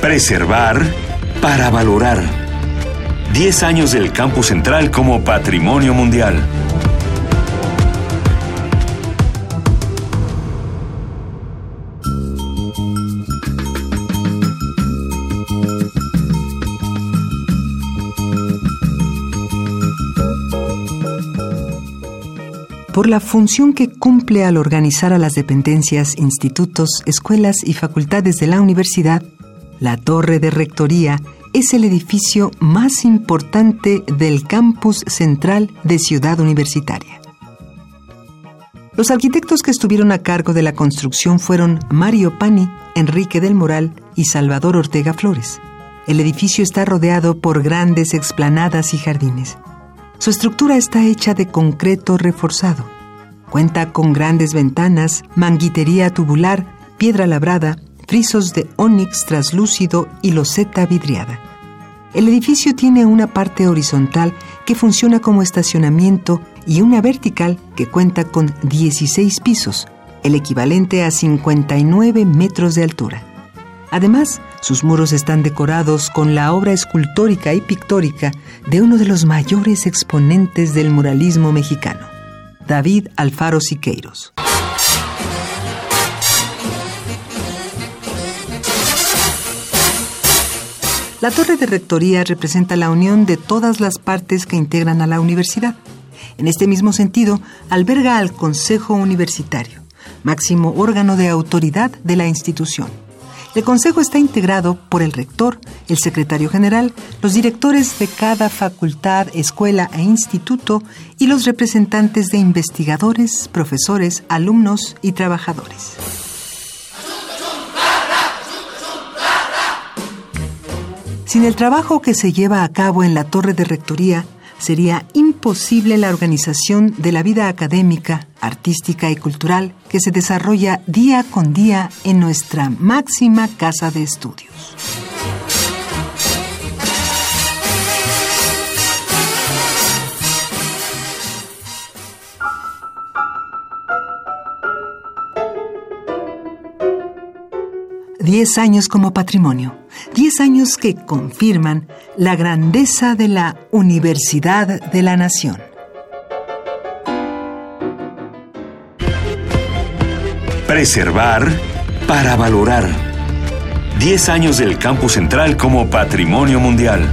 Preservar para valorar. 10 años del Campus Central como Patrimonio Mundial. por la función que cumple al organizar a las dependencias, institutos, escuelas y facultades de la universidad, la torre de rectoría es el edificio más importante del campus central de Ciudad Universitaria. Los arquitectos que estuvieron a cargo de la construcción fueron Mario Pani, Enrique del Moral y Salvador Ortega Flores. El edificio está rodeado por grandes explanadas y jardines. Su estructura está hecha de concreto reforzado. Cuenta con grandes ventanas, manguitería tubular, piedra labrada, frisos de ónix traslúcido y loseta vidriada. El edificio tiene una parte horizontal que funciona como estacionamiento y una vertical que cuenta con 16 pisos, el equivalente a 59 metros de altura. Además, sus muros están decorados con la obra escultórica y pictórica de uno de los mayores exponentes del muralismo mexicano, David Alfaro Siqueiros. La torre de rectoría representa la unión de todas las partes que integran a la universidad. En este mismo sentido, alberga al Consejo Universitario, máximo órgano de autoridad de la institución. El Consejo está integrado por el rector, el secretario general, los directores de cada facultad, escuela e instituto y los representantes de investigadores, profesores, alumnos y trabajadores. Sin el trabajo que se lleva a cabo en la torre de rectoría, sería imposible la organización de la vida académica, artística y cultural que se desarrolla día con día en nuestra máxima casa de estudios. Diez años como patrimonio. Diez años que confirman la grandeza de la Universidad de la Nación. Preservar para valorar. Diez años del Campus Central como Patrimonio Mundial.